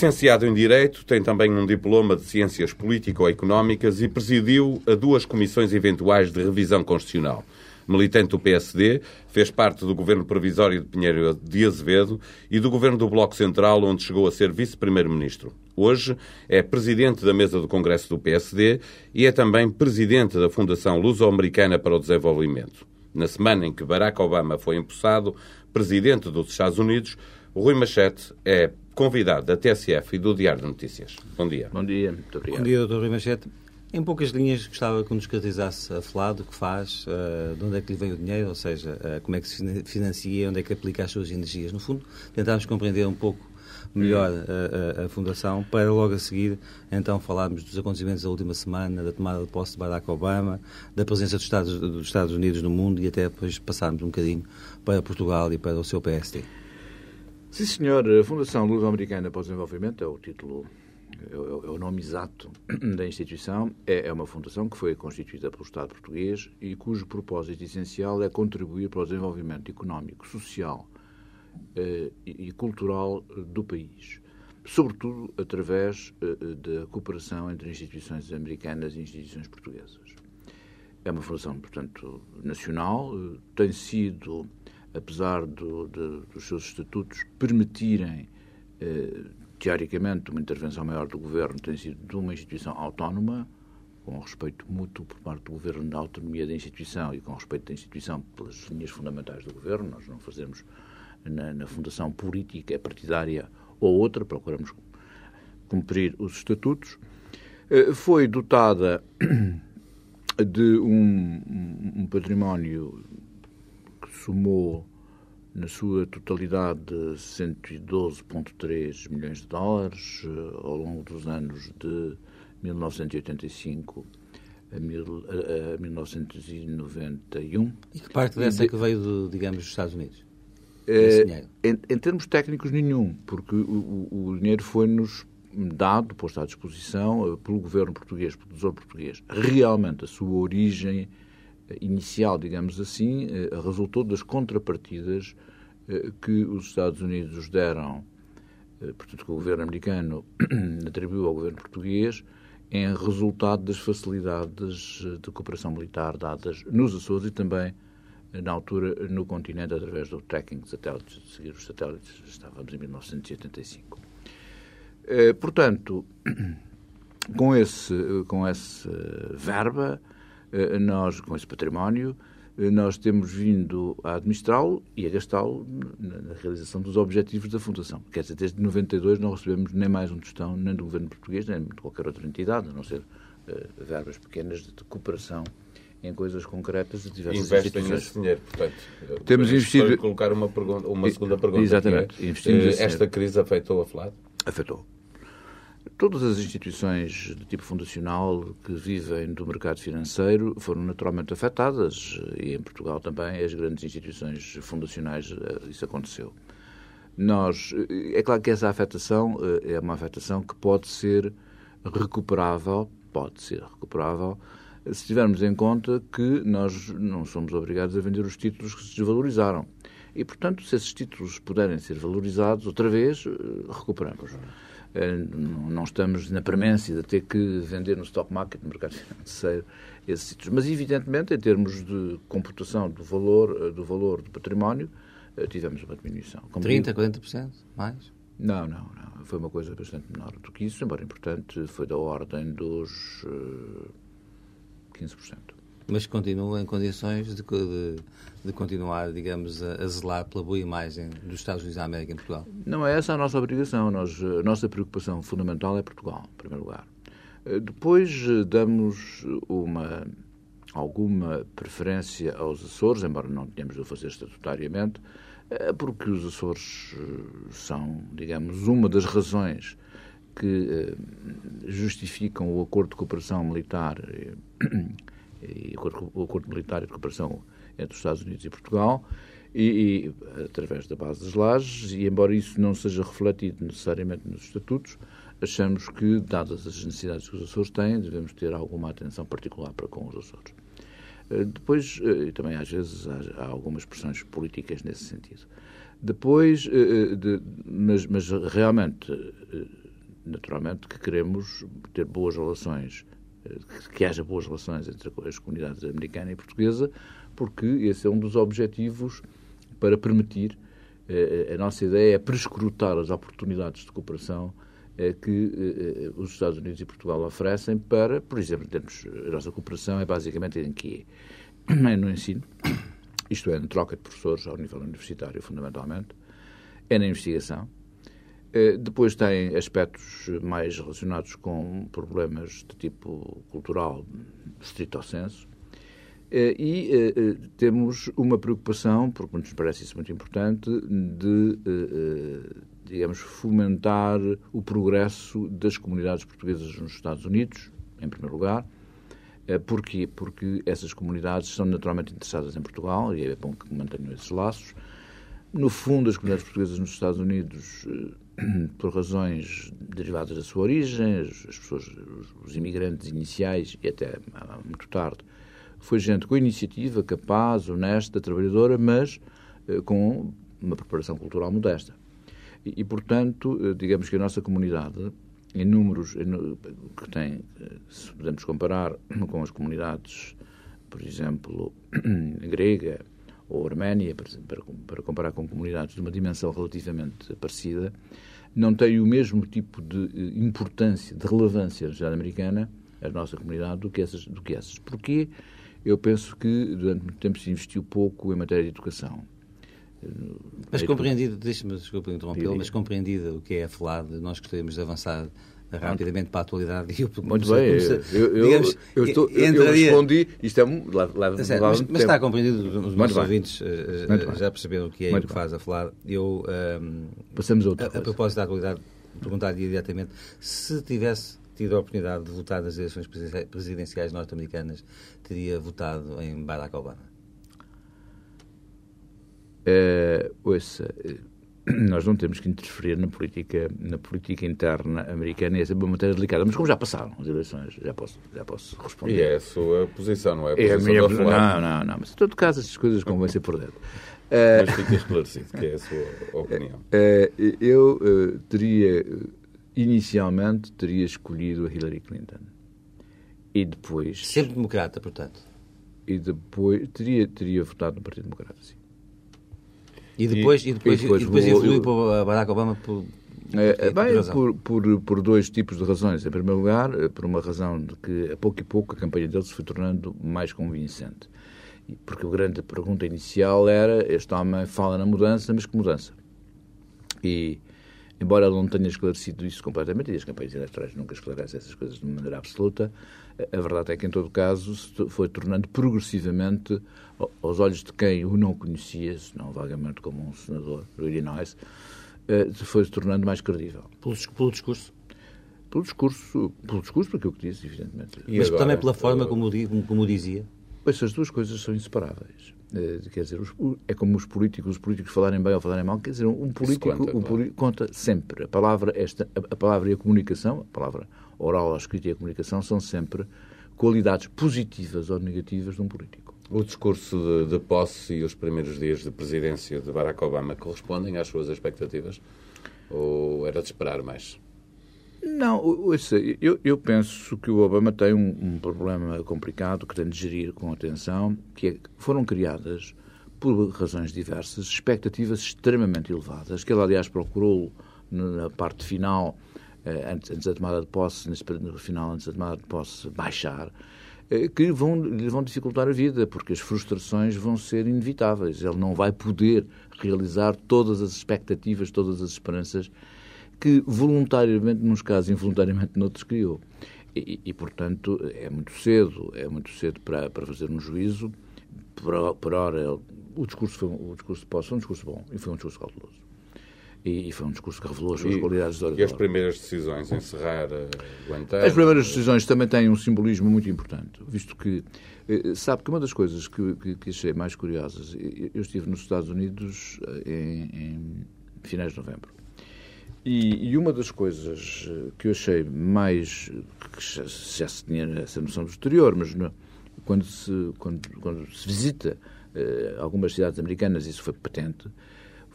Licenciado em Direito, tem também um diploma de Ciências Político-Económicas e presidiu a duas comissões eventuais de revisão constitucional. Militante do PSD, fez parte do governo provisório de Pinheiro de Azevedo e do governo do Bloco Central, onde chegou a ser vice-primeiro-ministro. Hoje é presidente da mesa do Congresso do PSD e é também presidente da Fundação Luso-Americana para o Desenvolvimento. Na semana em que Barack Obama foi empossado presidente dos Estados Unidos, Rui Machete é convidado da TSF e do Diário de Notícias. Bom dia. Bom dia, muito obrigado. Bom dia, Dr. Rui Machete. Em poucas linhas, gostava que nos caracterizasse a FLAD, o que faz, uh, de onde é que lhe vem o dinheiro, ou seja, uh, como é que se financia, onde é que aplica as suas energias. No fundo, tentarmos compreender um pouco melhor a, a, a, Fundação, para logo a seguir, então, falarmos dos acontecimentos da última semana, da tomada de posse de Barack Obama, da presença dos Estados, dos Estados Unidos no mundo e até depois passarmos um bocadinho para Portugal e para o seu PSD. Sim, senhor. A Fundação Luso-Americana para o Desenvolvimento é o título é, é o nome exato da instituição, é, é uma fundação que foi constituída pelo Estado português e cujo propósito essencial é contribuir para o desenvolvimento económico, social eh, e cultural do país, sobretudo através eh, da cooperação entre instituições americanas e instituições portuguesas. É uma fundação, portanto, nacional, eh, tem sido, apesar do, de, dos seus estatutos permitirem teoricamente, uma intervenção maior do governo tem sido de uma instituição autónoma, com respeito mútuo por parte do governo da autonomia da instituição e com respeito da instituição pelas linhas fundamentais do governo. Nós não fazemos na, na fundação política partidária ou outra, procuramos cumprir os estatutos. Eh, foi dotada de um, um património somou na sua totalidade 112,3 milhões de dólares eh, ao longo dos anos de 1985 a, mil, a, a 1991. E que parte dessa é que veio, do, digamos, dos Estados Unidos? É, em, em, termos técnicos, nenhum, porque o, o, o dinheiro foi-nos dado, posto à disposição eh, pelo governo português, pelo Tesouro Português. Realmente, a sua origem inicial, digamos assim, eh, resultou das contrapartidas eh, que os Estados Unidos deram, eh, portanto, que o governo americano atribuiu ao governo português, em resultado das facilidades de cooperação militar dadas nos Açores e também, na altura, no continente, através do tracking de satélites, de seguir os satélites, estávamos em 1985. Portanto, com, esse, com essa verba, nós, com esse património, eh, nós temos vindo a administrá-lo e a gastá-lo na realização dos objetivos da Fundação. Quer dizer, desde 92 não recebemos nem mais um tostão, nem do governo português, nem de qualquer outra entidade, a não ser uh, verbas pequenas de, cooperação em coisas concretas de diversas Investem instituições. esse dinheiro, portanto. Temos investido... colocar uma, pergunta, uma segunda pergunta. Exatamente. É, esta crise afetou a FLAD? Afetou. Todas as instituições de tipo fundacional que vivem do mercado financeiro foram naturalmente afetadas e em Portugal também as grandes instituições fundacionais eh, isso aconteceu. Nós, eh, é claro que essa afetação eh, é uma afetação que pode ser recuperável, pode ser recuperável, se tivermos em conta que nós não somos obrigados a vender os títulos que se desvalorizaram. E, portanto, se esses títulos puderem ser valorizados outra vez, recuperamos. Eh, não estamos na premência de ter que vender no stock market, no mercado financeiro, esses sítios. Mas, evidentemente, em termos de computação do valor eh, do, valor do património, eh, tivemos uma diminuição. Como 30%, 40%? Mais? Não, não, não. Foi uma coisa bastante menor do que isso, embora importante, foi da ordem dos uh, 15% mas continua em condições de, de, de continuar, digamos, a, a, zelar pela boa imagem dos Estados Unidos da América em Portugal? Não é essa a nossa obrigação. Nós, a nossa preocupação fundamental é Portugal, em primeiro lugar. Eh, depois eh, damos uma alguma preferência aos Açores, embora não tenhamos de o fazer estatutariamente, eh, porque os Açores são, digamos, uma das razões que justificam o acordo de cooperação militar e o acordo militar e de cooperação entre os Estados Unidos e Portugal, e, e, através da base das lajes, e embora isso não seja refletido necessariamente nos estatutos, achamos que, dadas as necessidades que os Açores têm, devemos ter alguma atenção particular para com os Açores. Depois, e também às vezes há, algumas pressões políticas nesse sentido. Depois, de, mas, mas realmente, naturalmente, que queremos ter boas relações, que haja boas relações entre as comunidades americana e portuguesa, porque esse é um dos objetivos para permitir a nossa ideia é prescrutar as oportunidades de cooperação eh, que eh, os Estados Unidos e Portugal oferecem para, por exemplo, em termos, a nossa cooperação é basicamente em que é no ensino, isto é, na troca de professores ao nível universitário, fundamentalmente, é na investigação. Eh, depois tem aspectos mais relacionados com problemas de tipo cultural, estrito senso, eh, e eh, temos uma preocupação, porque nos parece isso muito importante, de, digamos, fomentar o progresso das comunidades portuguesas nos Estados Unidos, em primeiro lugar. Porquê? Porque essas comunidades são naturalmente interessadas em Portugal e é bom que mantenham esses laços. No fundo, as comunidades portuguesas nos Estados Unidos, por razões derivadas da sua origem, as pessoas, os imigrantes iniciais e até muito tarde, foi gente com iniciativa, capaz, honesta, trabalhadora, mas eh, com uma preparação cultural modesta. E, portanto, eh, digamos que a nossa comunidade, em números que tem, eh, se podemos comparar com as comunidades, por exemplo, grega ou arménia, para, para comparar com comunidades de uma dimensão relativamente parecida, não tem o mesmo tipo de importância, de relevância na sociedade americana, a nossa comunidade, do que essas. Do que essas. Porquê? Eu penso que durante muito tempo se investiu pouco em matéria de educação. Mas compreendido, deixe-me, desculpa interrompê-lo, mas compreendido o que é falado, nós gostaríamos de avançar rapidamente para a atualidade. E eu, Muito bem, eu, eu, digamos, eu, estou, entraria... eu respondi, isto é. Leva, leva, mas, mas está compreendido, os nossos ouvintes uh, já perceberam o que é e o que faz a falar. Eu, um, ehm, Passamos a outra a, a propósito da atualidade, perguntar-lhe diretamente, se tivesse tido a oportunidade de votar nas eleições presidenciais norte-americanas, teria votado em Barack Obama? Uh, ouça, eh, nós não temos que interferir na política, na política interna americana e é sempre uma matéria delicada. Mas como já passaram as eleições, já posso, já posso responder. E é a sua posição, não é? A é a minha, não, não, não. Mas em todo caso, essas coisas convém ser por dentro. Mas fica esclarecido, que é a sua opinião. Uh, eu uh, teria inicialmente teria escolhido a Hillary Clinton. E depois. Sempre democrata, portanto. E depois. Teria, teria votado no Partido Democrata, sim. E depois, e, e depois, e depois, e depois evoluiu para Barack Obama por. É, bem, por, por, por, dois tipos de razões. Em primeiro lugar, por uma razão de que, a pouco e pouco, a campanha dele se foi tornando mais convincente. Porque a grande pergunta inicial era: este homem fala na mudança, mas que mudança? E embora ele não tenha esclarecido isso completamente, e as campanhas eleitorais nunca esclarecem essas coisas de maneira absoluta, a verdade é que, em todo caso, se foi tornando progressivamente, aos olhos de quem o não conhecia, se não vagamente como um senador do Illinois, eh, foi se tornando mais credível. Pelo, pelo discurso? Pelo discurso, pelo discurso, porque eu que disse, evidentemente. E Mas agora, também pela forma como, como dizia? Essas duas coisas são inseparáveis. Eh, quer dizer, é como os políticos, os políticos falarem bem ou falarem mal, quer dizer, um político, conta, um político conta sempre. A palavra, esta, a palavra e a comunicação, a palavra oral, a escrita e a comunicação são sempre qualidades positivas ou negativas de um político. O discurso de, de posse e os primeiros dias de presidência de Barack Obama correspondem às suas expectativas? Ou era de esperar mais? Não, eu, eu penso que o Obama tem um, um, problema complicado que tem de gerir com atenção, que é, foram criadas, por razões diversas, expectativas extremamente elevadas, que ele, aliás, procurou na parte final, eh, antes, antes da tomada de posse, no final, antes da tomada de posse, baixar, que vão, lhe vão dificultar a vida, porque as frustrações vão ser inevitáveis. Ele não vai poder realizar todas as expectativas, todas as esperanças que voluntariamente, nos casos, involuntariamente noutros, criou. E, e, portanto, é muito cedo, é muito cedo para, para fazer um juízo. Por, por hora, o discurso, foi, o discurso posse foi um discurso bom e foi um discurso cauteloso. E, e foi um discurso que revelou as suas e, qualidades de orador. E as primeiras decisões, encerrar uh, Guantanamo... As primeiras decisões também têm um simbolismo muito importante, visto que, eh, sabe que uma das coisas que, que, que achei mais curiosas, eu estive nos Estados Unidos eh, em, em finais de novembro, e, e, uma das coisas eh, que eu achei mais. que já, já se tinha essa noção do exterior, mas quando se, quando, quando se visita algumas cidades americanas, isso foi patente,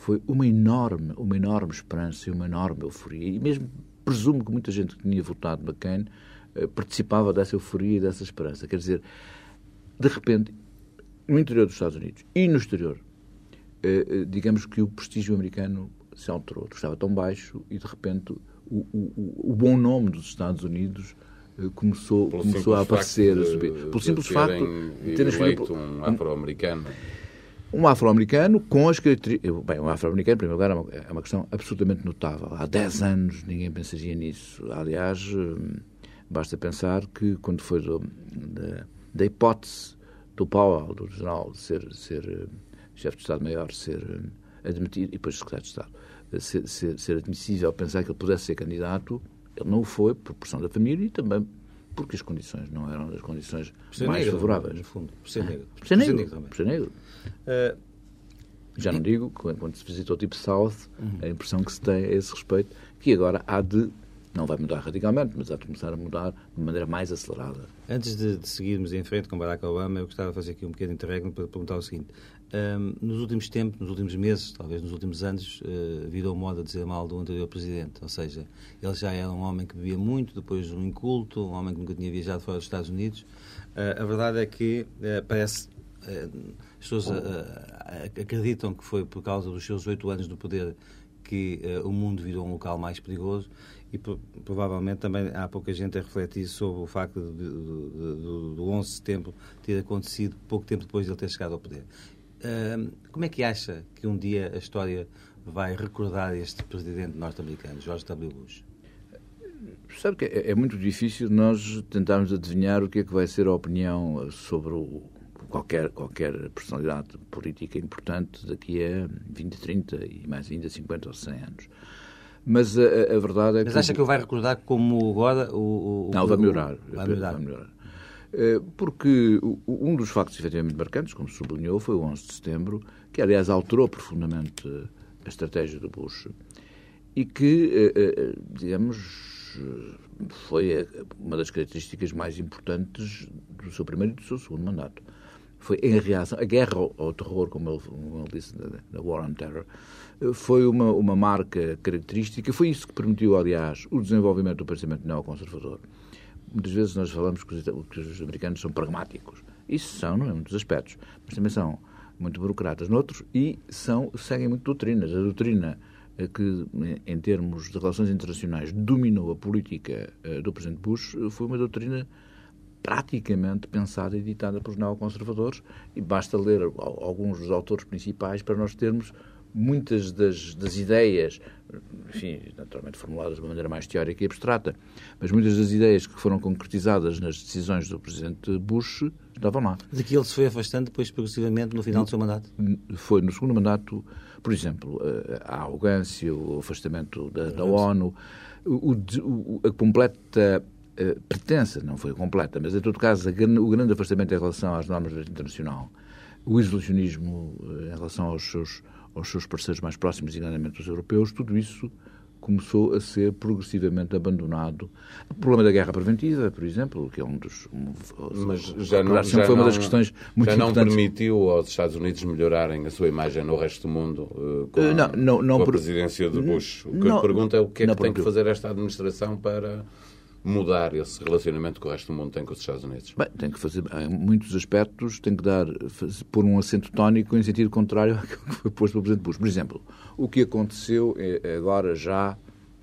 foi uma enorme, uma enorme esperança e uma enorme euforia. E mesmo presumo que muita gente que tinha votado McCain uh, participava dessa euforia e dessa esperança. Quer dizer, de repente, no interior dos Estados Unidos e no exterior, uh, digamos que o prestígio americano se alterou. Estava tão baixo e, de repente, o, o, o bom nome dos Estados Unidos começou, começou a aparecer, a subir. Pelo simples facto de terem escolhido um afro-americano. Um afro-americano com as características. Bem, um afro-americano, em primeiro lugar, é uma, é uma questão absolutamente notável. Há 10 anos ninguém pensaria nisso. Aliás, hum, basta pensar que quando foi do, da, da, hipótese do Powell, do general, de ser, ser hum, chefe de Estado-Maior, ser hum, admitido, e depois secretário de Estado, ser, ser, ser admissível pensar que ele pudesse ser candidato, ele não o foi por pressão da família e também porque as condições não eram as condições mais negro, favoráveis. No fundo, por ser negro. Por ser negro, por ser negro. Por ser negro. Uh, Já não digo, quando se visitou tipo South, uhum. a impressão que se tem a esse respeito, que agora há de, não vai mudar radicalmente, mas há de começar a mudar de maneira mais acelerada. Antes de, de seguirmos em frente com Barack Obama, eu gostava de fazer aqui um pequeno interregno para perguntar o seguinte. Um, nos últimos tempos, nos últimos meses, talvez nos últimos anos, uh, virou moda dizer mal do anterior presidente. Ou seja, ele já era um homem que bebia muito, depois um inculto, um homem que nunca tinha viajado fora dos Estados Unidos. Uh, a verdade é que uh, parece. As pessoas acreditam que foi por causa dos seus oito anos no poder que o mundo virou um local mais perigoso e provavelmente também há pouca gente a refletir sobre o facto de, de, de, do 11 de setembro ter acontecido pouco tempo depois de ele ter chegado ao poder como é que acha que um dia a história vai recordar este presidente norte-americano, George W. Bush? Sabe que é, é, muito difícil nós tentarmos adivinhar o que é que vai ser a opinião sobre o, qualquer, qualquer personalidade política importante daqui a 20, 30 e mais ainda 50 ou 100 anos. Mas a, a verdade é Mas que. Mas acha que ele vai recordar como agora o. o não, vai melhorar. Vai melhorar. Vai melhorar. Eh, porque um dos factos efetivamente marcantes, como sublinhou, foi o 11 de setembro, que aliás alterou profundamente a estratégia do Bush e que, eh, eh, digamos, foi uma das características mais importantes do seu primeiro e do seu segundo mandato. Foi em reação, a guerra ao terror, como ele, como ele disse, da War on Terror, foi uma, uma marca característica, foi isso que permitiu, aliás, o desenvolvimento do pensamento neoconservador muitas vezes nós falamos que os, que os americanos são pragmáticos. Isso são, não é? Muitos aspectos. Mas também são muito burocratas noutros e são, seguem muito doutrinas. A doutrina eh, que, em termos de relações internacionais, dominou a política eh, do Presidente Bush foi uma doutrina praticamente pensada e ditada pelos neoconservadores e basta ler alguns dos autores principais para nós termos muitas das, das ideias, enfim, naturalmente formuladas de uma maneira mais teórica e abstrata, mas muitas das ideias que foram concretizadas nas decisões do Presidente Bush estavam lá. De que ele se foi afastando depois progressivamente no final do seu mandato? Foi no segundo mandato, por exemplo, a arrogância, o afastamento da, da ONU, o, o, a completa uh, pretensa, não foi completa, mas em todo caso, o grande afastamento em relação às normas internacional, o isolacionismo uh, em relação aos seus aos seus parceiros mais próximos, designadamente os europeus, tudo isso começou a ser progressivamente abandonado. O problema da guerra preventiva, por exemplo, que é um dos. Um, Mas já não, já foi uma das questões muito já não importantes. permitiu aos Estados Unidos melhorarem a sua imagem no resto do mundo uh, com, não, não, não, com a presidência de Bush. O que eu pergunto é o que é que tem que fazer esta administração para mudar esse relacionamento que o resto do mundo tem com os Estados Unidos? Bem, tem que fazer, em muitos aspectos, tem que dar, fazer, pôr um acento tónico em sentido contrário àquilo que foi posto pelo Presidente Bush. Por exemplo, o que aconteceu é agora já,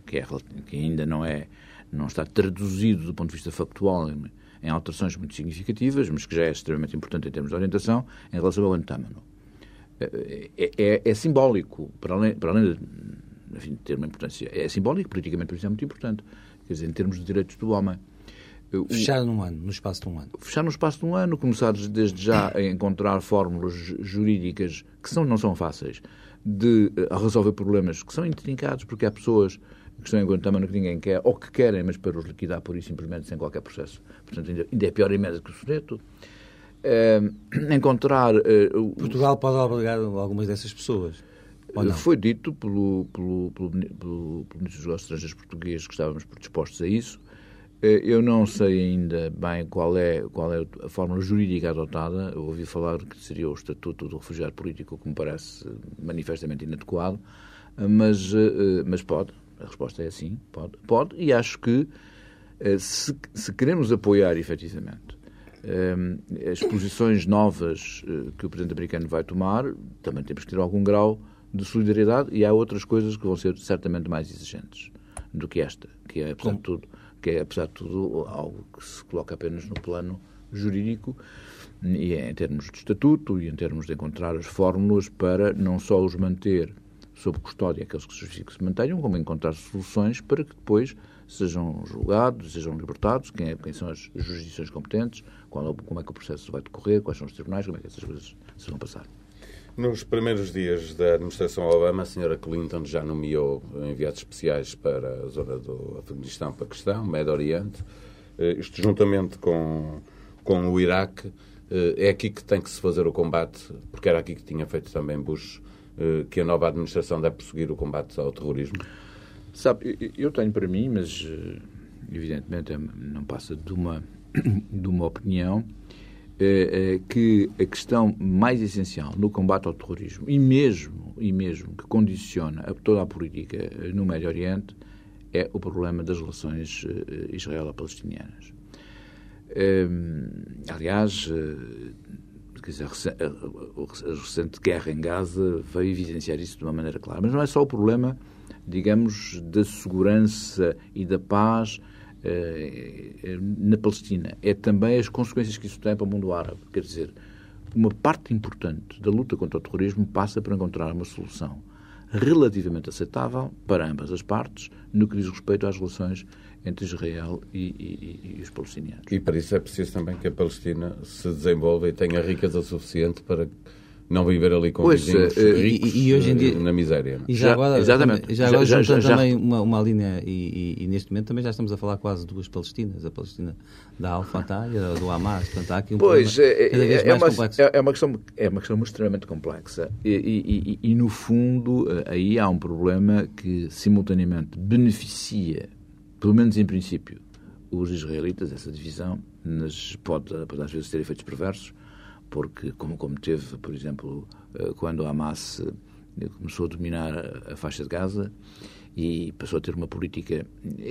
que, é, que ainda não é, não está traduzido do ponto de vista factual em, em alterações muito significativas, mas que já é extremamente importante em termos de orientação, em relação ao Guantánamo. É, é, é, é, simbólico, para além, para além de, enfim, ter uma importância, é simbólico, politicamente por isso é muito importante quer dizer, em termos de direitos do homem. Fechar num ano, no espaço de um ano. Fechar no espaço de um ano, começar desde já a encontrar fórmulas jurídicas que são, não são fáceis de eh, resolver problemas que são intrincados, porque há pessoas que estão em Guantánamo que ninguém quer, ou que querem, mas para os liquidar por isso simplesmente sem qualquer processo. Portanto, ainda, ainda é pior emenda que o soneto. É, encontrar... É, Portugal pode obrigar algumas dessas pessoas? Foi dito pelo, pelo, pelo, pelo, pelo Ministro dos Negócios Estrangeiros português que estávamos dispostos a isso. Eu não sei ainda bem qual é, qual é a fórmula jurídica adotada. Eu ouvi falar que seria o Estatuto do Refugiado Político, que me parece manifestamente inadequado, mas, mas pode. A resposta é sim, pode. Pode, e acho que se, se queremos apoiar efetivamente as posições novas que o Presidente americano vai tomar, também temos que ter algum grau de solidariedade e há outras coisas que vão ser certamente mais exigentes do que esta, que é, apesar, de tudo, que é, apesar de tudo, algo que se coloca apenas no plano jurídico e é em termos de estatuto e em termos de encontrar as fórmulas para não só os manter sob custódia, aqueles que se que se mantenham, como encontrar soluções para que depois sejam julgados, sejam libertados, quem, é, quem são as jurisdições competentes, qual, como é que o processo vai decorrer, quais são os tribunais, como é que essas coisas se vão passar. Nos primeiros dias da administração Obama, a senhora Clinton já nomeou enviados especiais para a zona do Afeganistão, Paquistão, Médio Oriente. Eh, isto juntamente com, com o Iraque. Eh, é aqui que tem que se fazer o combate, porque era aqui que tinha feito também Bush, eh, que a nova administração deve prosseguir o combate ao terrorismo? Sabe, eu tenho para mim, mas evidentemente não passa de uma, de uma opinião, é, é que a questão mais essencial no combate ao terrorismo e mesmo, e mesmo que condiciona toda a política no Médio Oriente é o problema das relações eh, israelo-palestinianas. Ehm, aliás, eh, dizer, a recente guerra em Gaza veio evidenciar isso de uma maneira clara. Mas não é só o problema, digamos, da segurança e da paz eh, na Palestina, é também as consequências que isso tem para o mundo árabe. Quer dizer, uma parte importante da luta contra o terrorismo passa por encontrar uma solução relativamente aceitável para ambas as partes no que diz respeito às relações entre Israel e, e, e, os palestinianos. E para isso é preciso também que a Palestina se desenvolva e tenha riqueza suficiente para não viver ali com pois, vizinhos uh, ricos e, e, hoje em dia, na miséria. E já, agora, exatamente. já agora já, já, já, também uma, uma linha, e, e, neste momento também já estamos a falar quase duas Palestinas, a Palestina da Al-Fatah e a do Hamas. Portanto, há aqui um pois, é, cada vez é, mais uma, complexo. É, é, uma questão, é uma questão extremamente complexa. E, e, no fundo, eh, aí há um problema que simultaneamente beneficia, pelo menos em princípio, os israelitas, essa divisão, mas pode, pode às vezes ter efeitos perversos, porque, como, como teve, por exemplo, eh, quando a Hamas eh, começou a dominar a faixa de Gaza e passou a ter uma política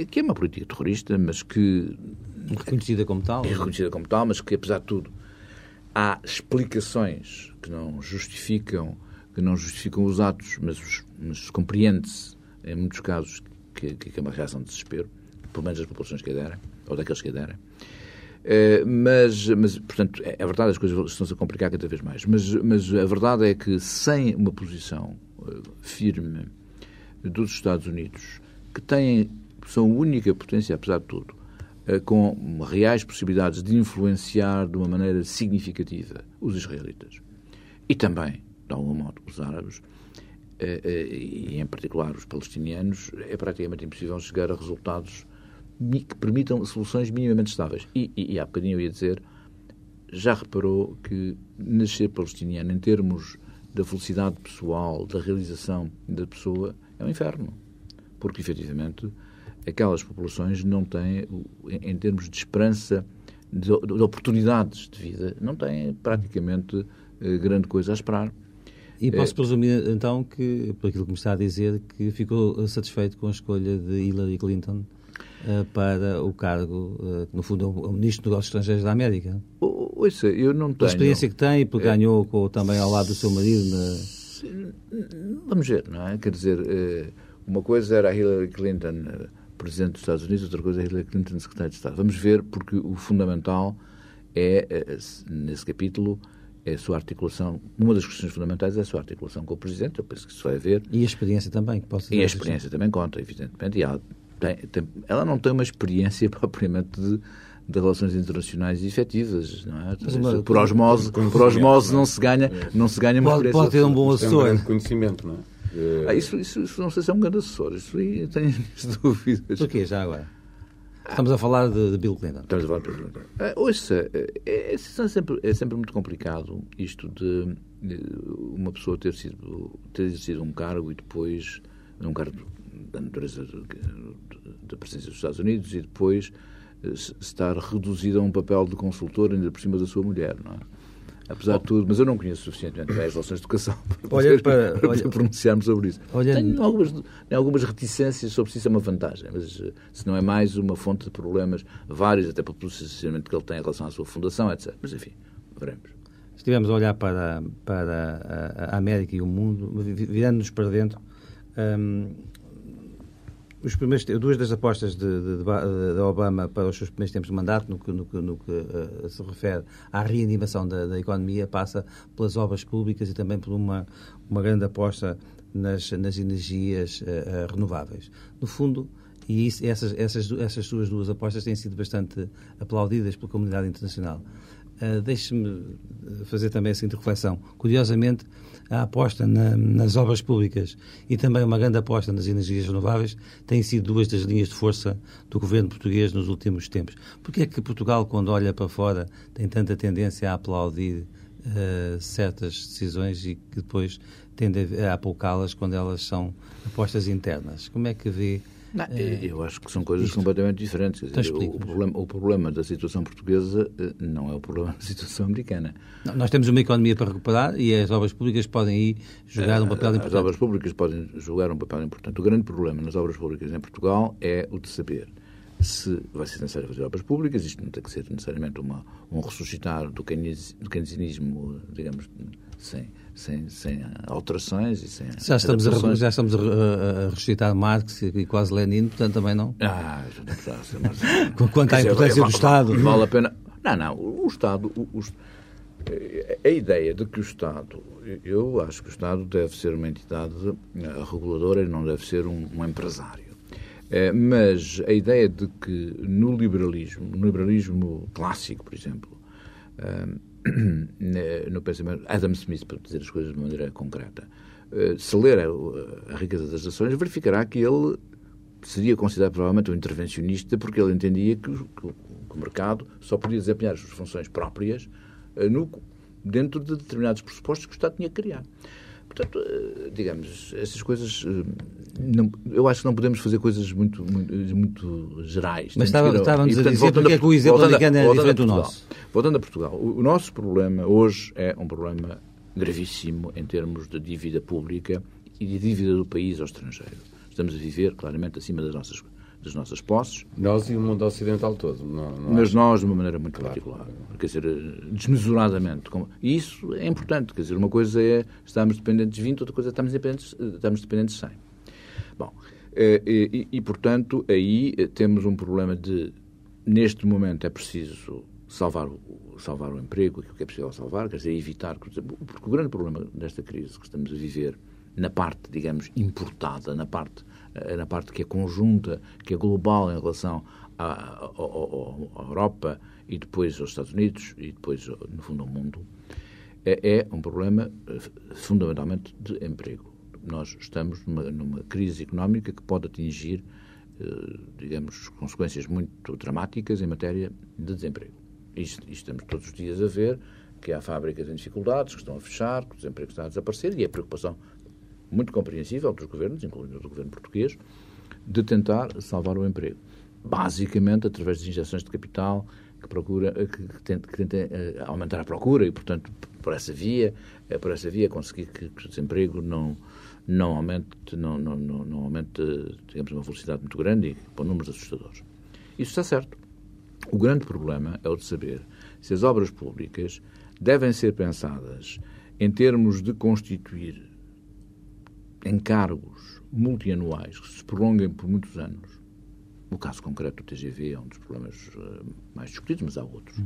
que é uma política terrorista, mas que. Reconhecida como tal. É reconhecida como tal, mas que, apesar de tudo, há explicações que não justificam que não justificam os atos, mas, mas compreende-se, em muitos casos, que, que é uma reação de desespero, pelo menos das populações que aderem, ou daqueles que aderem. Eh, mas, mas, portanto, é, é, verdade, as coisas estão-se a complicar cada vez mais. Mas, mas a verdade é que sem uma posição uh, firme dos Estados Unidos, que têm, são a única potência, apesar de tudo, uh, com reais possibilidades de influenciar de uma maneira significativa os israelitas e também, de algum modo, os árabes, e em particular os palestinianos, é praticamente impossível chegar a resultados que permitam soluções minimamente estáveis. E, e, e há bocadinho eu ia dizer, já reparou que nascer palestiniano, em termos da felicidade pessoal, da realização da pessoa, é um inferno. Porque, efetivamente, aquelas populações não têm, em termos de esperança, de, de oportunidades de vida, não têm praticamente eh, grande coisa a esperar. E posso é. presumir, então, que, por aquilo que me está a dizer, que ficou satisfeito com a escolha de Hillary Clinton para o cargo, uh, no fundo, é o Ministro dos Negócios Estrangeiros da América. Ouça, eu não tenho... A experiência que tem, porque é... ganhou com, também ao lado do seu marido... Na... Vamos ver, não é? Quer dizer, eh, uma coisa era a Hillary Clinton, Presidente dos Estados Unidos, outra coisa é a Hillary Clinton, Secretária de Estado. Vamos ver, porque o fundamental é, nesse capítulo, é a sua articulação, uma das questões fundamentais é a sua articulação com o Presidente, eu penso que isso vai haver. E a experiência também, que posso dizer. E a experiência também conta, evidentemente, e há tem, tem, ela não tem uma experiência propriamente de, de relações internacionais efetivas, não é? Uma, por osmose, por osmose não se ganha, não se ganha uma pode, pode ter um bom assessor. Tem um conhecimento, não é? Ah, isso, isso, isso, não sei se é um grande assessor, isso aí tenho dúvidas. Por já agora? Estamos a falar de, de Bill Clinton. Estamos a falar de Bill Clinton. Ah, ouça, é, é, é, sempre, é sempre muito complicado isto de, de uma pessoa ter sido ter exercido um cargo e depois, um cargo da natureza da presença dos Estados Unidos e depois estar reduzida a um papel de consultor ainda por cima da sua mulher, não é? apesar de tudo, mas eu não conheço suficientemente bem as relações de educação para, olha, para, para olha, pronunciarmos sobre isso. Olha, Tenho algumas, algumas reticências sobre se isso é uma vantagem, mas eh, se não é mais uma fonte de problemas vários, até pelo posicionamento que ele tem em relação à sua fundação, etc. Mas enfim, veremos. Estivemos a olhar para, para a América e o mundo, virando-nos para dentro. Hum, os primeiros, duas das apostas de, de, de, Obama para os seus primeiros tempos de mandato, no que, no no que uh, se refere à reanimação da, da, economia, passa pelas obras públicas e também por uma, uma grande aposta nas, nas energias uh, renováveis. No fundo, e isso, essas, essas, essas suas duas apostas têm sido bastante aplaudidas pela comunidade internacional. Uh, Deixe-me fazer também a seguinte reflexão. Curiosamente, a aposta na, nas obras públicas e também uma grande aposta nas energias renováveis têm sido duas das linhas de força do governo português nos últimos tempos. Por que é que Portugal, quando olha para fora, tem tanta tendência a aplaudir uh, certas decisões e que depois tende a apocá-las quando elas são apostas internas? Como é que vê não, é, eu acho que são coisas isto. completamente diferentes. Então, dizer, o, problema, o, problema, da situação portuguesa eh, não é o problema da situação americana. Não, nós temos uma economia para recuperar e as obras públicas podem aí jogar um papel as importante. As obras públicas podem jogar um papel importante. O grande problema nas obras públicas em Portugal é o de saber se vai ser necessário fazer obras públicas, isto não tem que ser necessariamente uma, um ressuscitar do keynesianismo, digamos, sem, sem, sem alterações e sem já estamos, a, já estamos a, a, a ressuscitar Marx e quase Lenin, portanto também não. Ah, já não precisa mas... Quanto à importância do Estado. Vale a pena. Não, não, o Estado. O, o, a ideia de que o Estado. Eu acho que o Estado deve ser uma entidade eh, reguladora e não deve ser um, um empresário. É, mas a ideia de que no liberalismo, no liberalismo clássico, por exemplo, eh, no pensamento, Adam Smith, para dizer as coisas de maneira concreta, eh, se ler a, a riqueza das nações, verificará que ele seria considerado provavelmente um intervencionista porque ele entendia que, que, o mercado só podia desempenhar as suas funções próprias eh, no, dentro de determinados pressupostos que o Estado tinha que criar. Portanto, eh, digamos, essas coisas. Não, eu acho que não podemos fazer coisas muito, muito, muito gerais. Mas estava, estávamos a dizer porque é que o exemplo americano é diferente do nosso. Voltando a Portugal, o, o nosso problema hoje é um problema gravíssimo em termos de dívida pública e de dívida do país ao estrangeiro. Estamos a viver claramente acima das nossas das nossas posses. Nós e o mundo ocidental todo. Não, não mas nós de uma maneira muito claro. particular. Quer dizer, desmesuradamente. E isso é importante. Quer dizer, uma coisa é estarmos dependentes de 20, outra coisa é estarmos dependentes, estamos dependentes de 100. Bom, eh, e, e, e, portanto, aí eh, temos um problema de, neste momento, é preciso salvar o, salvar o emprego, aquilo que é possível salvar, quer dizer, evitar. Porque o grande problema desta crise que estamos a viver, na parte, digamos, importada, na parte, na parte que é conjunta, que é global em relação à, à, à Europa e depois aos Estados Unidos e depois, no fundo, ao mundo, é, é um problema fundamentalmente de emprego. Nós estamos numa, numa crise económica que pode atingir, eh, digamos, consequências muito dramáticas em matéria de desemprego. Isto, isto estamos todos os dias a ver que há fábricas em dificuldades, que estão a fechar, que o desemprego está a desaparecer, e é preocupação muito compreensível dos governos, incluindo do governo português, de tentar salvar o emprego. Basicamente, através de injeções de capital que procura que, que tenta, que tenta uh, aumentar a procura e, portanto, por essa via, uh, por essa via conseguir que, que, o desemprego não não aumente, não, não, não, não aumente, digamos, uma velocidade muito grande e com números assustadores. Isso está certo. O grande problema é o de saber se as obras públicas devem ser pensadas em termos de constituir encargos multianuais que se prolonguem por muitos anos. O caso concreto do TGV é um dos problemas uh, mais discutidos, mas há outros. Uhum.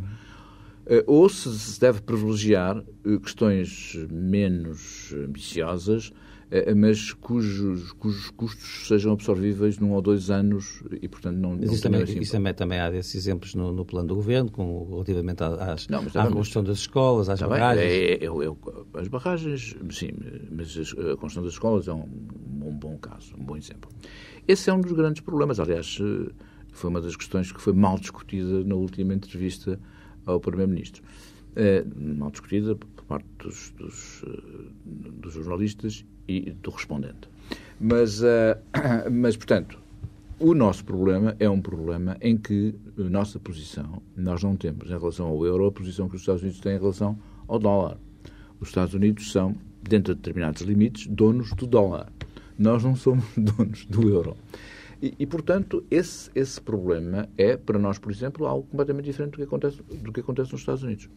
Uh, ou se deve privilegiar uh, questões menos ambiciosas eh, mas cujos, cujos custos sejam absorvíveis num ou dois anos e, portanto, não. Mas isso, também, assim, isso também, também há desses exemplos no, no, plano do governo, como relativamente às, não, à construção das escolas, às barragens. É, é, é, as barragens, sim, mas a construção das escolas é um, um bom caso, um bom exemplo. Esse é um dos grandes problemas. Aliás, eh, foi uma das questões que foi mal discutida na última entrevista ao Primeiro-Ministro. É, mal discutida por parte dos, dos, dos jornalistas e do respondente. Mas, uh, mas portanto, o nosso problema é um problema em que a nossa posição, nós não temos em relação ao euro a posição que os Estados Unidos têm em relação ao dólar. Os Estados Unidos são, dentro de determinados limites, donos do dólar. Nós não somos donos do euro. E, e, portanto, esse, esse problema é, para nós, por exemplo, algo completamente diferente do que acontece, do que acontece nos Estados Unidos.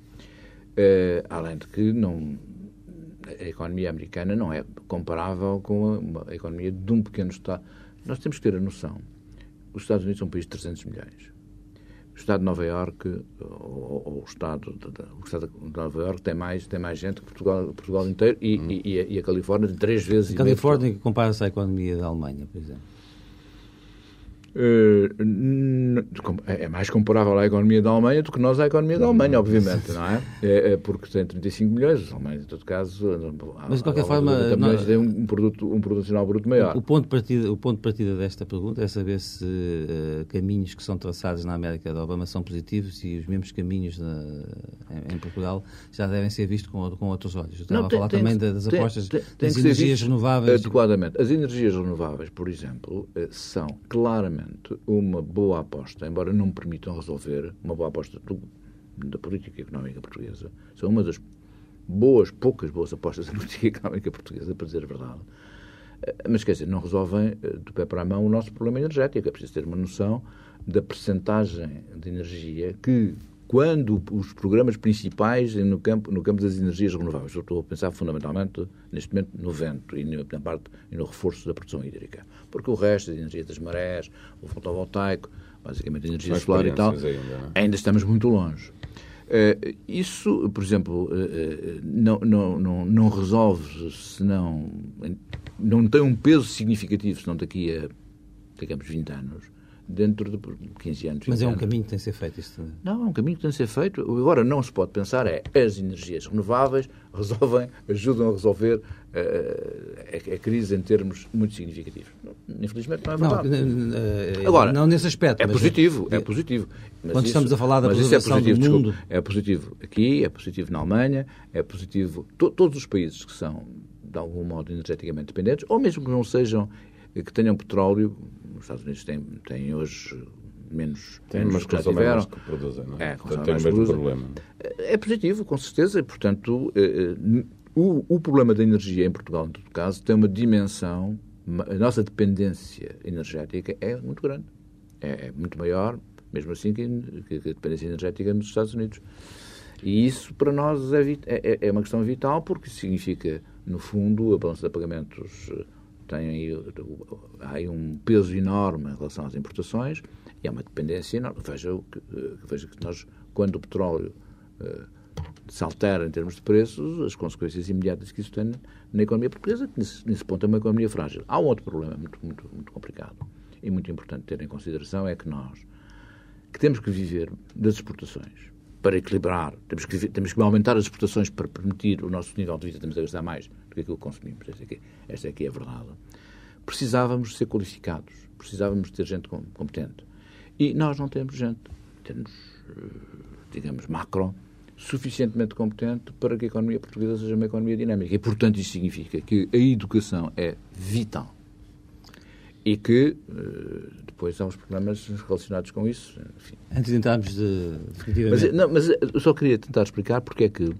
É, além de que não, a economia americana não é comparável com a, economia de um pequeno Estado. Nós temos que ter a noção. Os Estados Unidos são um país de 300 milhões. O Estado de Nova Iorque, ou, ou o, Estado de, de, o Estado de Nova Iorque tem mais, tem mais gente que Portugal, Portugal inteiro e, hum. e, e, a, e, a, Califórnia tem três vezes. A Califórnia compara-se à economia da Alemanha, por exemplo. Eh, é, é mais comparável à economia da Alemanha do que nós à economia da Alemanha, obviamente, não é? é, é porque tem 35 milhões, os alemães, em todo caso, mas de qualquer forma, nós, tem um produto, um produto nacional bruto maior. O ponto, de partida, o ponto de partida desta pergunta é saber se uh, caminhos que são traçados na América da Obama são positivos e os mesmos caminhos na, em, em, Portugal já devem ser vistos com, com outros olhos. Eu estava não, tem, a falar tem, também das apostas tem, das energias renováveis. Adequadamente. As energias renováveis, por exemplo, eh, são claramente uma boa aposta, embora não permitam resolver, uma boa aposta do, da política económica portuguesa. São uma das boas, poucas boas apostas da política económica portuguesa, para dizer a verdade. Eh, mas, quer dizer, não resolvem eh, do pé para a mão o nosso problema energético. É preciso ter uma noção da percentagem de energia que quando os programas principais no campo, no campo das energias renováveis, eu estou a pensar fundamentalmente, neste momento, no vento e na parte e no reforço da produção hídrica. Porque o resto, a energia das marés, o fotovoltaico, basicamente a energia solar e tal, ainda, é? ainda estamos muito longe. Uh, isso, por exemplo, uh, não, não, não, não resolve se não, não tem um peso significativo, senão daqui a, digamos, 20 anos dentro de 15 anos. Mas é um anos. caminho que tem que ser feito também. Não, é um caminho que tem que ser feito. Agora, não se pode pensar é as energias renováveis resolvem, ajudam a resolver uh, a, a, crise em termos muito significativos. Infelizmente não é verdade. Não, Agora, não nesse aspecto. É positivo, é positivo. Mas quando isso, estamos a falar da preservação é positivo, do mundo... Desculpa, é positivo aqui, é positivo na Alemanha, é positivo... To, todos os países que são, de algum modo, energeticamente dependentes, ou mesmo que não sejam, que tenham petróleo, os Estados Unidos têm, têm hoje menos, tem menos que já tiveram. que produzem, não é? é Portanto, tem o mesmo problema. É positivo, com certeza, e, portanto, eh, eh, o, o problema da energia em Portugal, em todo caso, tem uma dimensão, a nossa dependência energética é muito grande. É, é muito maior, mesmo assim, que, que, a dependência energética nos Estados Unidos. E isso, para nós, é, é, é uma questão vital, porque significa, no fundo, a balança de pagamentos tem aí, um peso enorme em relação às importações e há uma dependência enorme. Veja que, veja que nós, quando o petróleo uh, se altera em termos de preços, as consequências imediatas que isso tem na economia portuguesa, que nesse, nesse ponto é uma economia frágil. Há um outro problema muito, muito, muito complicado e muito importante ter em consideração, é que nós, que temos que viver das exportações, para equilibrar, temos que, temos que aumentar as exportações para permitir o nosso nível de vida, temos a gastar mais que aquilo que consumimos. Esta aqui, esta aqui é a verdade. Precisávamos ser qualificados, precisávamos ter gente competente. E nós não temos gente, temos, eh, digamos, macro, suficientemente competente para que a economia portuguesa seja uma economia dinâmica. E, portanto, isso significa que a educação é vital. E que eh, depois há uns problemas relacionados com isso. Enfim. Antes de entrarmos de. Mas, não, mas eu só queria tentar explicar porque é que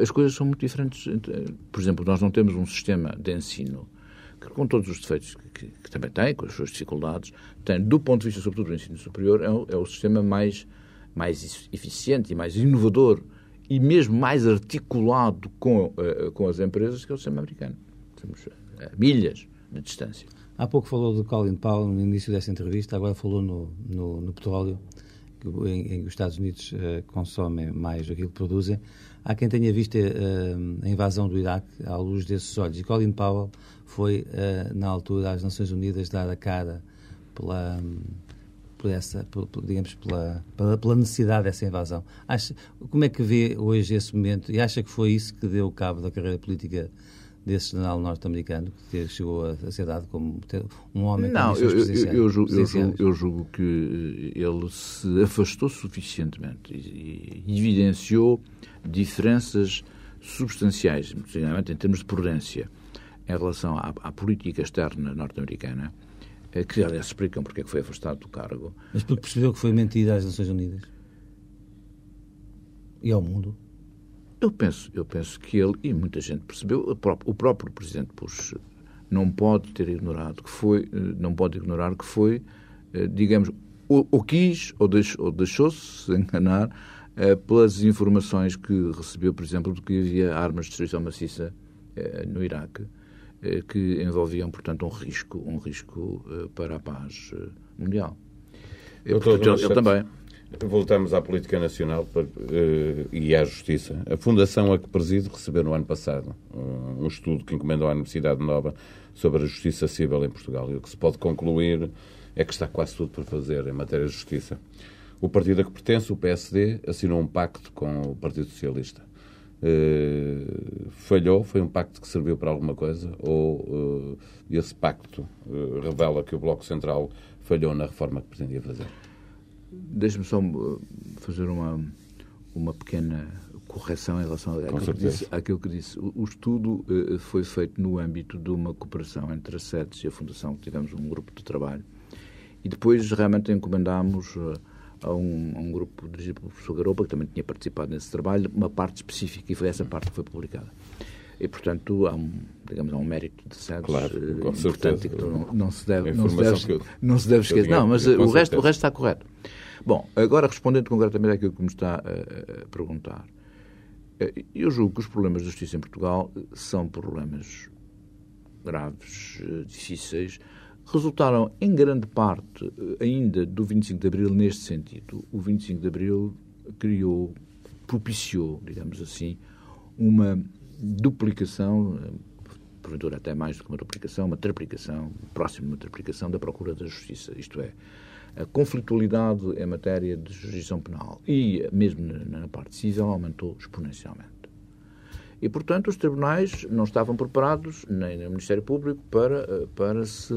as coisas são muito diferentes. Por exemplo, nós não temos um sistema de ensino que, com todos os defeitos que, que, também tem, com as suas dificuldades, tem, do ponto de vista, sobretudo, do ensino superior, é o, é o sistema mais, mais eficiente e mais inovador e mesmo mais articulado com, uh, com as empresas que é o sistema americano. Temos milhas de distância. Há pouco falou de Colin Powell no início dessa entrevista, agora falou no, no, no petróleo em, em que os Estados Unidos uh, consomem mais do que produzem. Há quem tenha visto uh, a invasão do Iraque à luz desses olhos. E Colin Powell foi, uh, na altura, às Nações Unidas dar a cara pela, por essa, por, digamos, pela, pela, pela, necessidade dessa invasão. Acha, como é que vê hoje esse momento e acha que foi isso que deu cabo da carreira política desse general norte-americano que chegou a, ser dado como um homem Não, eu, eu, eu, julgo, eu, julgo, eu, julgo, que ele se afastou suficientemente e, e evidenciou diferenças substanciais, em termos de prudência, em relação à, à política externa norte-americana, que aliás explicam porque é que foi afastado do cargo. Mas porque percebeu que foi mentira às Nações Unidas? E ao mundo? Eu penso, eu penso que ele, e muita gente percebeu, o próprio, o próprio Presidente Bush não pode ter ignorado que foi, não pode ignorar que foi, digamos, ou, ou quis ou, deixou, ou deixou-se enganar pelas informações que recebeu, por exemplo, de que havia armas de destruição maciça no Iraque eh, que envolviam, portanto, um risco, um risco eh, para a paz eh, mundial. Doutor, portanto, ele também. Voltamos à política nacional e à justiça. A fundação a que presido recebeu no ano passado um estudo que encomendou à Universidade Nova sobre a justiça civil em Portugal. E o que se pode concluir é que está quase tudo para fazer em matéria de justiça. O partido a que pertence, o PSD, assinou um pacto com o Partido Socialista Uh, falhou? Foi um pacto que serviu para alguma coisa? Ou uh, esse pacto uh, revela que o Bloco Central falhou na reforma que pretendia fazer? Deixe-me só fazer uma, uma pequena correção em relação àquilo que, disse, àquilo que disse. O, estudo foi feito no âmbito de uma cooperação entre a SEDES e a Fundação, que tivemos um grupo de trabalho. E depois realmente encomendámos a um, a um, grupo dirigido pelo professor Garopa, que também tinha participado nesse trabalho, uma parte específica, e foi essa parte que foi publicada. E, portanto, há um, digamos, há um mérito de SEDES claro, importante que não, não, se deve, não se deve, eu, não se deve esquecer. Não, mas o, resto, o resto está correto. Bom, agora respondendo concretamente àquilo que me está a, a perguntar, uh, eu julgo que os problemas de justiça em Portugal são problemas graves, difíceis, resultaram em grande parte eh, ainda do 25 de Abril neste sentido. O 25 de Abril criou, propiciou, digamos assim, uma duplicação, eh, porventura até mais do que uma duplicação, uma triplicação, próximo de uma triplicação da procura da justiça. Isto é, a conflitualidade em matéria de jurisdição penal e mesmo na, parte civil aumentou exponencialmente. E, portanto, os tribunais não estavam preparados, nem no Ministério Público, para, eh, para se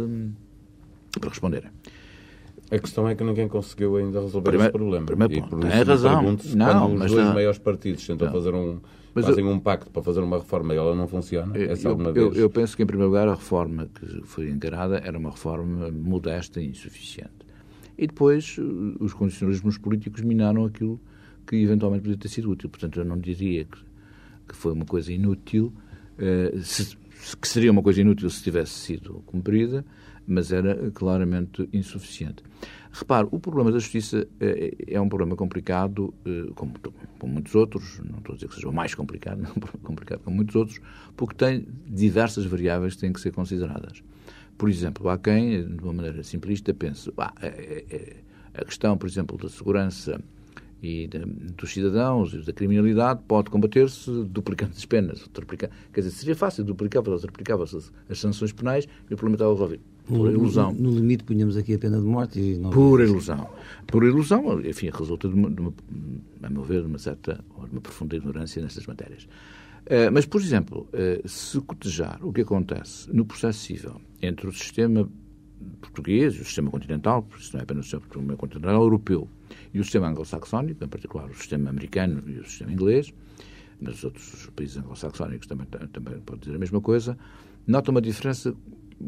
para responderem. A questão é que ninguém conseguiu ainda resolver primeiro, esse problema. Primeiro ponto. Tem razão. Não, quando os dois maiores partidos tentam não. fazer um, mas fazem eu, um pacto para fazer uma reforma e ela não funciona, eu, essa alguma eu, vez... Eu penso que, em primeiro lugar, a reforma que foi encarada era uma reforma modesta e insuficiente. E depois os condicionalismos políticos minaram aquilo que eventualmente podia ter sido útil. Portanto, eu não diria que, que foi uma coisa inútil, eh, se, que seria uma coisa inútil se tivesse sido cumprida, mas era claramente insuficiente. Repare, o problema da justiça é, é um problema complicado, eh, como, como muitos outros, não estou a dizer que seja o mais complicado, mas é um complicado como muitos outros, porque tem diversas variáveis que têm que ser consideradas. Por exemplo, há quem, de uma maneira simplista, pense ah, é, é, a questão, por exemplo, da segurança e de, dos cidadãos e da criminalidade pode combater-se duplicando as penas. Quer dizer, seria fácil duplicar ou triplicar as, sanções penais e o problema estava resolvido. Por ilusão. No, no, limite punhamos aqui a pena de morte e não... Por ilusão. Por ilusão, enfim, resulta de uma, de uma, a meu ver, de uma certa, de uma profunda ignorância nestas matérias. Uh, mas, por exemplo, uh, se cotejar o que acontece no processo civil entre o sistema português e o sistema continental, porque isso não é apenas o sistema continental, europeu, e o sistema anglo-saxónico, em particular o sistema americano e o sistema inglês, mas os outros países anglo-saxónicos também, também podem dizer a mesma coisa, nota uma diferença